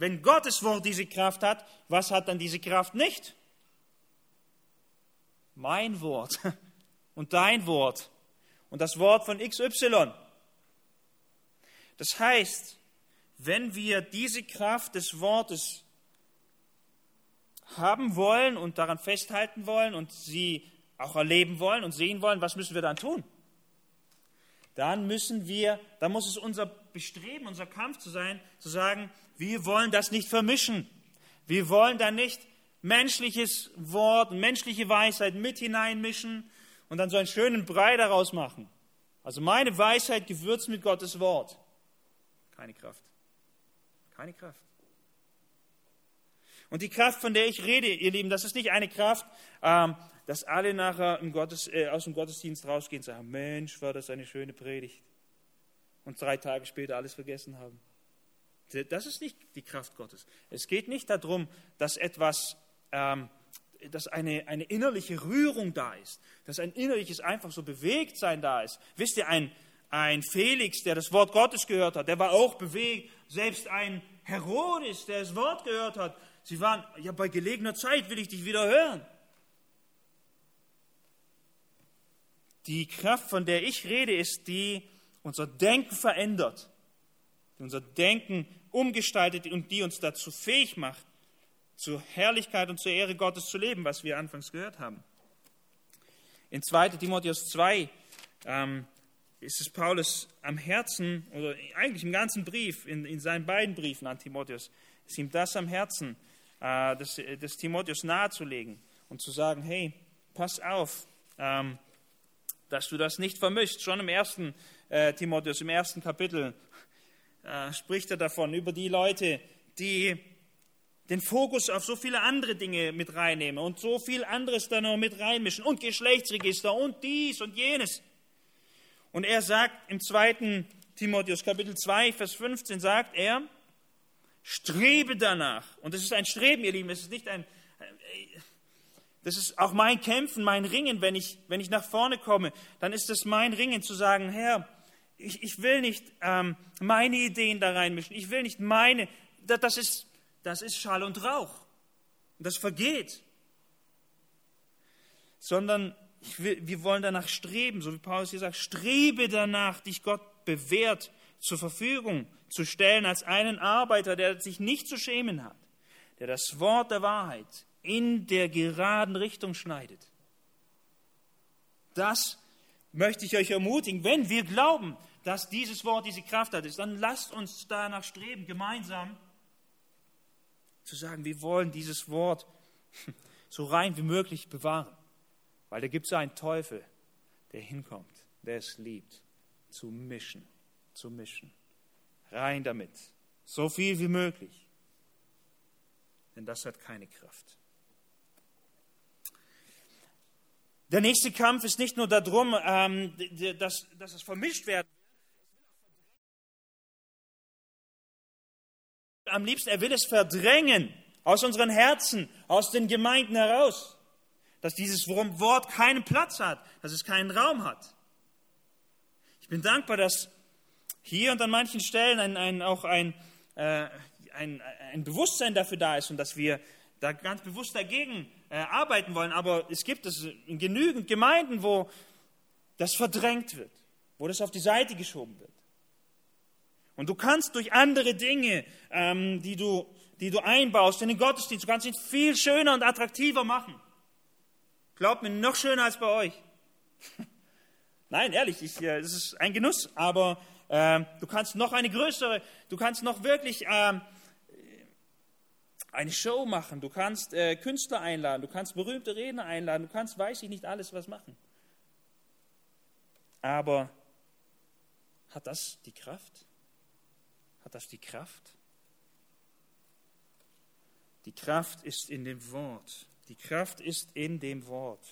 Wenn Gottes Wort diese Kraft hat, was hat dann diese Kraft nicht? Mein Wort und dein Wort und das Wort von XY. Das heißt, wenn wir diese Kraft des Wortes haben wollen und daran festhalten wollen und sie auch erleben wollen und sehen wollen, was müssen wir dann tun? Dann müssen wir, dann muss es unser Bestreben, unser Kampf zu sein, zu sagen, wir wollen das nicht vermischen. Wir wollen da nicht menschliches Wort, menschliche Weisheit mit hineinmischen und dann so einen schönen Brei daraus machen. Also meine Weisheit gewürzt mit Gottes Wort. Keine Kraft. Keine Kraft. Und die Kraft, von der ich rede, ihr Lieben, das ist nicht eine Kraft, ähm, dass alle nachher Gottes, äh, aus dem Gottesdienst rausgehen und sagen, Mensch, war das eine schöne Predigt. Und drei Tage später alles vergessen haben. Das ist nicht die Kraft Gottes. Es geht nicht darum, dass etwas ähm, dass eine, eine innerliche Rührung da ist, dass ein innerliches einfach so Bewegtsein da ist. Wisst ihr, ein, ein Felix, der das Wort Gottes gehört hat, der war auch bewegt. Selbst ein Herodes, der das Wort gehört hat, sie waren, ja, bei gelegener Zeit will ich dich wieder hören. Die Kraft, von der ich rede, ist die unser Denken verändert, die unser Denken umgestaltet und die uns dazu fähig macht, zur Herrlichkeit und zur Ehre Gottes zu leben, was wir anfangs gehört haben. In 2 Timotheus 2 ähm, ist es Paulus am Herzen, oder eigentlich im ganzen Brief, in, in seinen beiden Briefen an Timotheus, ist ihm das am Herzen, äh, des, des Timotheus nahezulegen und zu sagen, hey, pass auf, ähm, dass du das nicht vermischst. Schon im ersten äh, Timotheus, im ersten Kapitel, äh, spricht er davon, über die Leute, die den Fokus auf so viele andere Dinge mit reinnehmen und so viel anderes da noch mit reinmischen und Geschlechtsregister und dies und jenes. Und er sagt im zweiten Timotheus Kapitel 2, Vers 15, sagt er, strebe danach. Und das ist ein Streben, ihr Lieben, das ist nicht ein, das ist auch mein Kämpfen, mein Ringen, wenn ich, wenn ich nach vorne komme, dann ist es mein Ringen zu sagen, Herr, ich, ich will nicht ähm, meine Ideen da reinmischen, ich will nicht meine, das ist das ist Schall und Rauch. Das vergeht. Sondern will, wir wollen danach streben, so wie Paulus hier sagt, strebe danach, dich Gott bewährt zur Verfügung zu stellen als einen Arbeiter, der sich nicht zu schämen hat, der das Wort der Wahrheit in der geraden Richtung schneidet. Das möchte ich euch ermutigen. Wenn wir glauben, dass dieses Wort diese Kraft hat, dann lasst uns danach streben, gemeinsam zu sagen, wir wollen dieses Wort so rein wie möglich bewahren. Weil da gibt es einen Teufel, der hinkommt, der es liebt, zu mischen, zu mischen. Rein damit, so viel wie möglich. Denn das hat keine Kraft. Der nächste Kampf ist nicht nur darum, ähm, dass, es vermischt werden am liebsten, er will es verdrängen aus unseren Herzen, aus den Gemeinden heraus, dass dieses Wort keinen Platz hat, dass es keinen Raum hat. Ich bin dankbar, dass hier und an manchen Stellen ein, ein, auch ein, äh, ein, ein Bewusstsein dafür da ist und dass wir da ganz bewusst dagegen äh, arbeiten wollen. Aber es gibt es genügend Gemeinden, wo das verdrängt wird, wo das auf die Seite geschoben wird. Und du kannst durch andere Dinge, ähm, die, du, die du einbaust in den Gottesdienst, du kannst ihn viel schöner und attraktiver machen. Glaubt mir, noch schöner als bei euch. Nein, ehrlich, ich, äh, es ist ein Genuss, aber äh, du kannst noch eine größere, du kannst noch wirklich äh, eine Show machen, du kannst äh, Künstler einladen, du kannst berühmte Redner einladen, du kannst, weiß ich nicht, alles was machen. Aber hat das die Kraft? Hat das die Kraft? Die Kraft ist in dem Wort. Die Kraft ist in dem Wort.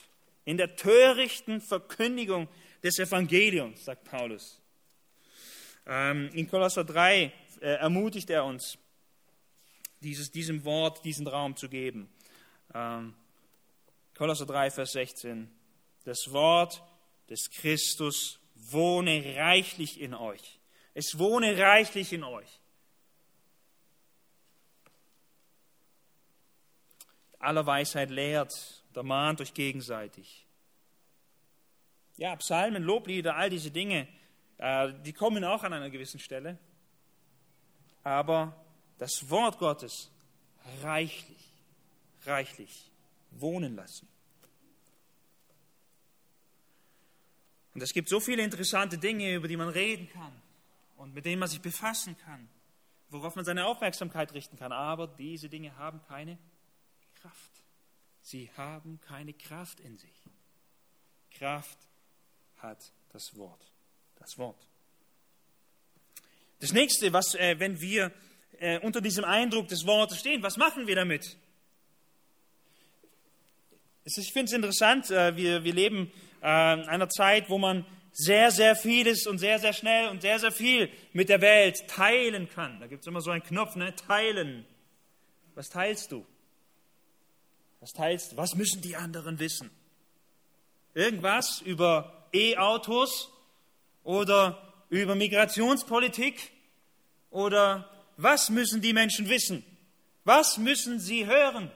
In der törichten Verkündigung des Evangeliums, sagt Paulus. Ähm, in Kolosser 3 äh, ermutigt er uns, dieses, diesem Wort diesen Raum zu geben. Ähm, Kolosser 3, Vers 16. Das Wort des Christus wohne reichlich in euch es wohne reichlich in euch. Aller Weisheit lehrt, ermahnt euch gegenseitig. Ja, Psalmen, Loblieder, all diese Dinge, äh, die kommen auch an einer gewissen Stelle. Aber das Wort Gottes reichlich, reichlich wohnen lassen. Und es gibt so viele interessante Dinge, über die man reden kann und mit denen man sich befassen kann, worauf man seine Aufmerksamkeit richten kann. Aber diese Dinge haben keine Kraft. Sie haben keine Kraft in sich. Kraft hat das Wort. Das Wort. Das nächste, was, äh, wenn wir äh, unter diesem Eindruck des Wortes stehen, was machen wir damit? Ich finde es interessant, äh, wir, wir leben äh, in einer Zeit, wo man sehr, sehr vieles und sehr, sehr schnell und sehr, sehr viel mit der Welt teilen kann. Da gibt es immer so einen Knopf, ne? Teilen. Was teilst du? das teilst, was müssen die anderen wissen? Irgendwas über E-Autos oder über Migrationspolitik oder was müssen die Menschen wissen? Was müssen sie hören?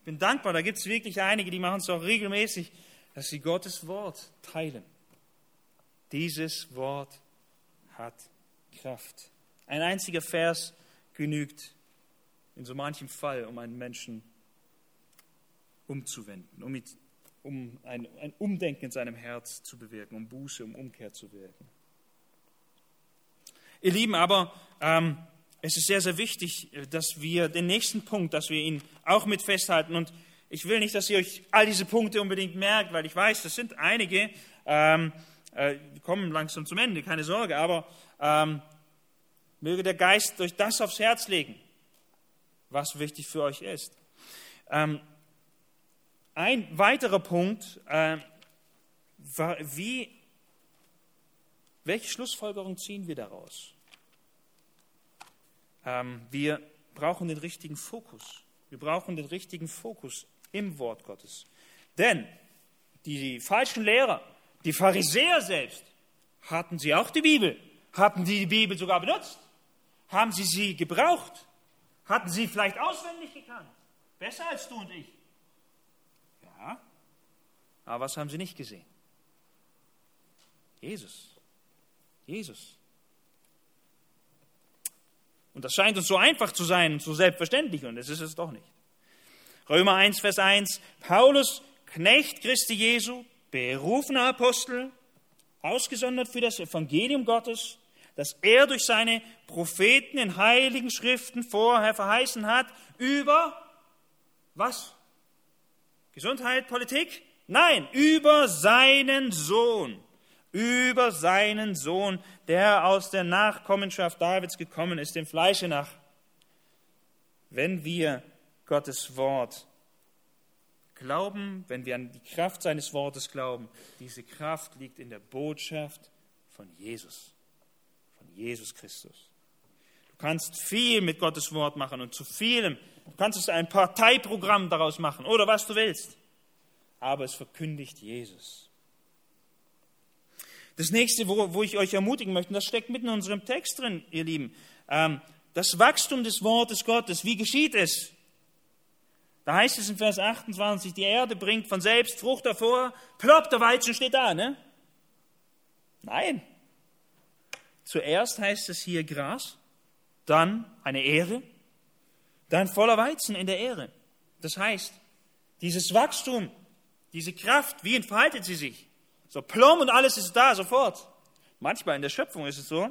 Ich bin dankbar, da gibt es wirklich einige, die machen es auch regelmäßig, dass sie Gottes Wort teilen. Dieses Wort hat Kraft. Ein einziger Vers genügt in so manchem Fall, um einen Menschen umzuwenden, um, um ein, ein Umdenken in seinem Herz zu bewirken, um Buße, um Umkehr zu wirken. Ihr Lieben, aber ähm, es ist sehr, sehr wichtig, dass wir den nächsten Punkt, dass wir ihn auch mit festhalten. Und ich will nicht, dass ihr euch all diese Punkte unbedingt merkt, weil ich weiß, das sind einige, ähm, äh, kommen langsam zum Ende, keine Sorge, aber ähm, möge der Geist euch das aufs Herz legen, was wichtig für euch ist. Ähm, ein weiterer Punkt, äh, wie welche Schlussfolgerung ziehen wir daraus? Ähm, wir brauchen den richtigen Fokus. Wir brauchen den richtigen Fokus im Wort Gottes. Denn die falschen Lehrer, die Pharisäer selbst, hatten sie auch die Bibel? Hatten die die Bibel sogar benutzt? Haben sie sie gebraucht? Hatten sie vielleicht auswendig gekannt? Besser als du und ich. Ja, aber was haben sie nicht gesehen? Jesus. Jesus. Und das scheint uns so einfach zu sein und so selbstverständlich, und es ist es doch nicht. Römer 1, Vers 1, Paulus, Knecht Christi Jesu, berufener Apostel, ausgesondert für das Evangelium Gottes, das er durch seine Propheten in heiligen Schriften vorher verheißen hat, über was? Gesundheit, Politik? Nein, über seinen Sohn über seinen Sohn, der aus der Nachkommenschaft Davids gekommen ist, dem Fleische nach. Wenn wir Gottes Wort glauben, wenn wir an die Kraft seines Wortes glauben, diese Kraft liegt in der Botschaft von Jesus, von Jesus Christus. Du kannst viel mit Gottes Wort machen und zu vielem, du kannst es ein Parteiprogramm daraus machen oder was du willst, aber es verkündigt Jesus. Das nächste, wo, wo ich euch ermutigen möchte, das steckt mitten in unserem Text drin, ihr Lieben. Ähm, das Wachstum des Wortes Gottes, wie geschieht es? Da heißt es in Vers 28, die Erde bringt von selbst Frucht hervor, ploppt der Weizen steht da, ne? Nein. Zuerst heißt es hier Gras, dann eine Ehre, dann voller Weizen in der Ehre. Das heißt, dieses Wachstum, diese Kraft, wie entfaltet sie sich? So plom und alles ist da, sofort. Manchmal in der Schöpfung ist es so.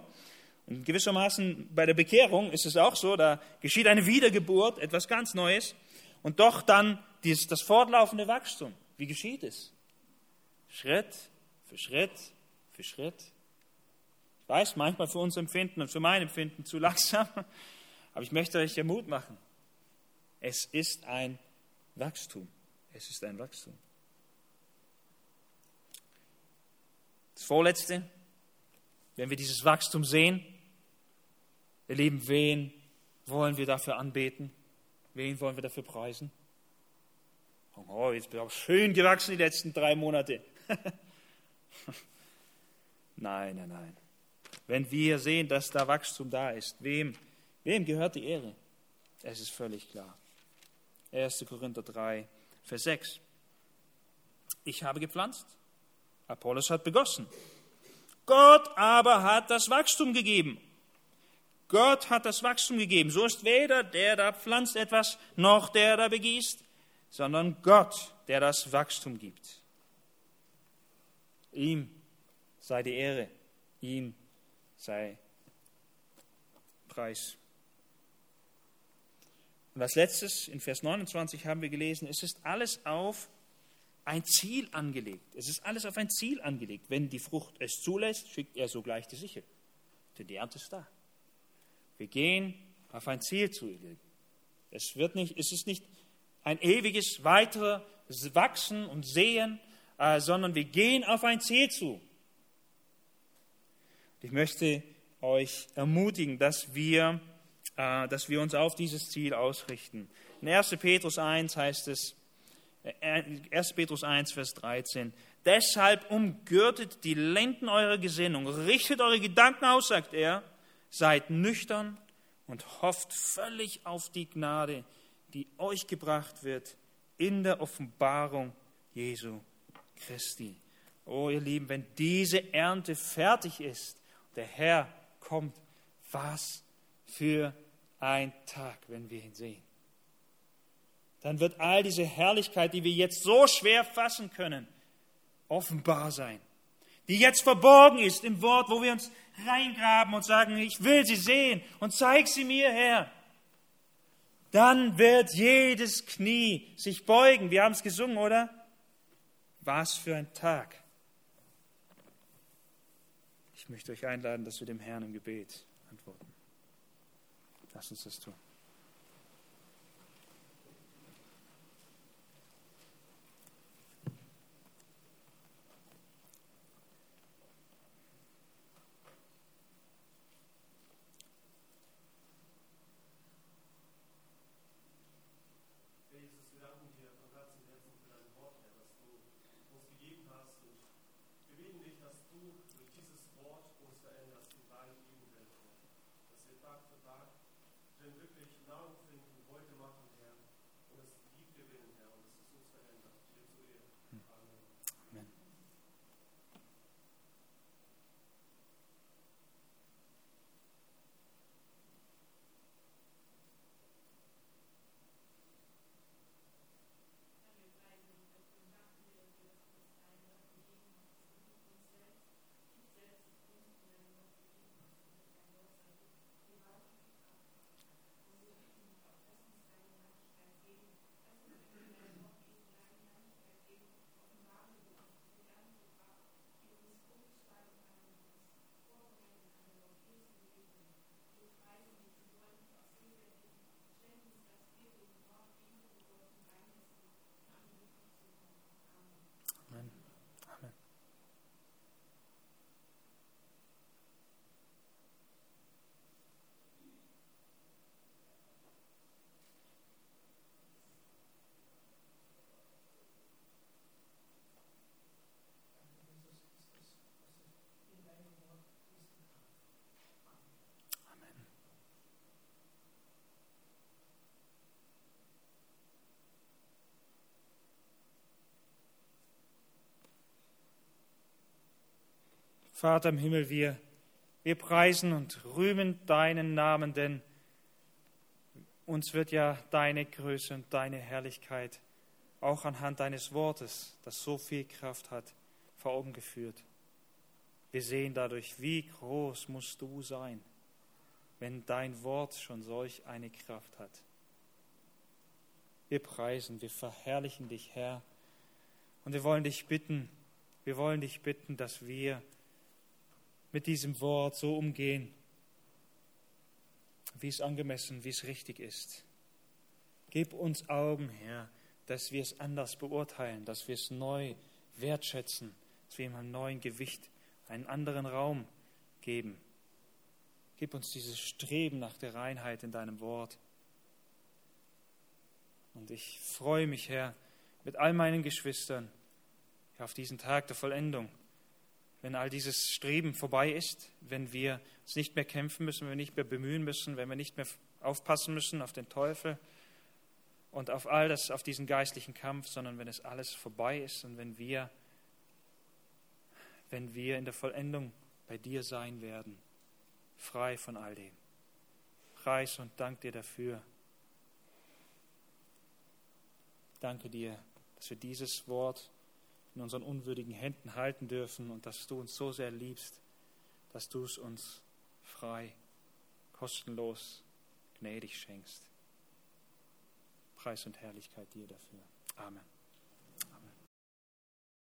Und gewissermaßen bei der Bekehrung ist es auch so, da geschieht eine Wiedergeburt, etwas ganz Neues. Und doch dann dieses, das fortlaufende Wachstum. Wie geschieht es? Schritt für Schritt für Schritt. Ich weiß, manchmal für uns Empfinden und für mein Empfinden zu langsam, aber ich möchte euch ja Mut machen. Es ist ein Wachstum. Es ist ein Wachstum. Das Vorletzte, wenn wir dieses Wachstum sehen, ihr Lieben, wen wollen wir dafür anbeten? Wen wollen wir dafür preisen? Oh, jetzt bin ich auch schön gewachsen die letzten drei Monate. nein, nein, nein. Wenn wir sehen, dass da Wachstum da ist, wem, wem gehört die Ehre? Es ist völlig klar. 1. Korinther 3, Vers 6. Ich habe gepflanzt, Apollos hat begossen. Gott aber hat das Wachstum gegeben. Gott hat das Wachstum gegeben. So ist weder der da pflanzt etwas, noch der da begießt, sondern Gott, der das Wachstum gibt. Ihm sei die Ehre, ihm sei Preis. Und als letztes, in Vers 29 haben wir gelesen, es ist alles auf ein Ziel angelegt. Es ist alles auf ein Ziel angelegt. Wenn die Frucht es zulässt, schickt er sogleich die Sichel. Denn die Ernte ist da. Wir gehen auf ein Ziel zu. Es, wird nicht, es ist nicht ein ewiges weiteres Wachsen und Sehen, äh, sondern wir gehen auf ein Ziel zu. Ich möchte euch ermutigen, dass wir, äh, dass wir uns auf dieses Ziel ausrichten. In 1. Petrus 1 heißt es, 1. Petrus 1, Vers 13, deshalb umgürtet die Lenden eurer Gesinnung, richtet eure Gedanken aus, sagt er, seid nüchtern und hofft völlig auf die Gnade, die euch gebracht wird in der Offenbarung Jesu Christi. Oh, ihr Lieben, wenn diese Ernte fertig ist, der Herr kommt, was für ein Tag, wenn wir ihn sehen. Dann wird all diese Herrlichkeit, die wir jetzt so schwer fassen können, offenbar sein. Die jetzt verborgen ist im Wort, wo wir uns reingraben und sagen, ich will sie sehen und zeig sie mir, Herr. Dann wird jedes Knie sich beugen. Wir haben es gesungen, oder? Was für ein Tag. Ich möchte euch einladen, dass wir dem Herrn im Gebet antworten. Lass uns das tun. Vater im Himmel, wir, wir preisen und rühmen deinen Namen, denn uns wird ja deine Größe und deine Herrlichkeit auch anhand deines Wortes, das so viel Kraft hat, vor Augen geführt. Wir sehen dadurch, wie groß musst du sein, wenn dein Wort schon solch eine Kraft hat. Wir preisen, wir verherrlichen dich, Herr, und wir wollen dich bitten, wir wollen dich bitten, dass wir mit diesem Wort so umgehen, wie es angemessen, wie es richtig ist. Gib uns Augen, Herr, dass wir es anders beurteilen, dass wir es neu wertschätzen, dass wir ihm einen neuen Gewicht, einen anderen Raum geben. Gib uns dieses Streben nach der Reinheit in deinem Wort. Und ich freue mich, Herr, mit all meinen Geschwistern auf diesen Tag der Vollendung wenn all dieses Streben vorbei ist, wenn wir uns nicht mehr kämpfen müssen, wenn wir nicht mehr bemühen müssen, wenn wir nicht mehr aufpassen müssen auf den Teufel und auf all das, auf diesen geistlichen Kampf, sondern wenn es alles vorbei ist und wenn wir, wenn wir in der Vollendung bei dir sein werden, frei von all dem. Preis und Dank dir dafür. Danke dir, dass wir dieses Wort in unseren unwürdigen Händen halten dürfen und dass du uns so sehr liebst, dass du es uns frei, kostenlos, gnädig schenkst. Preis und Herrlichkeit dir dafür. Amen.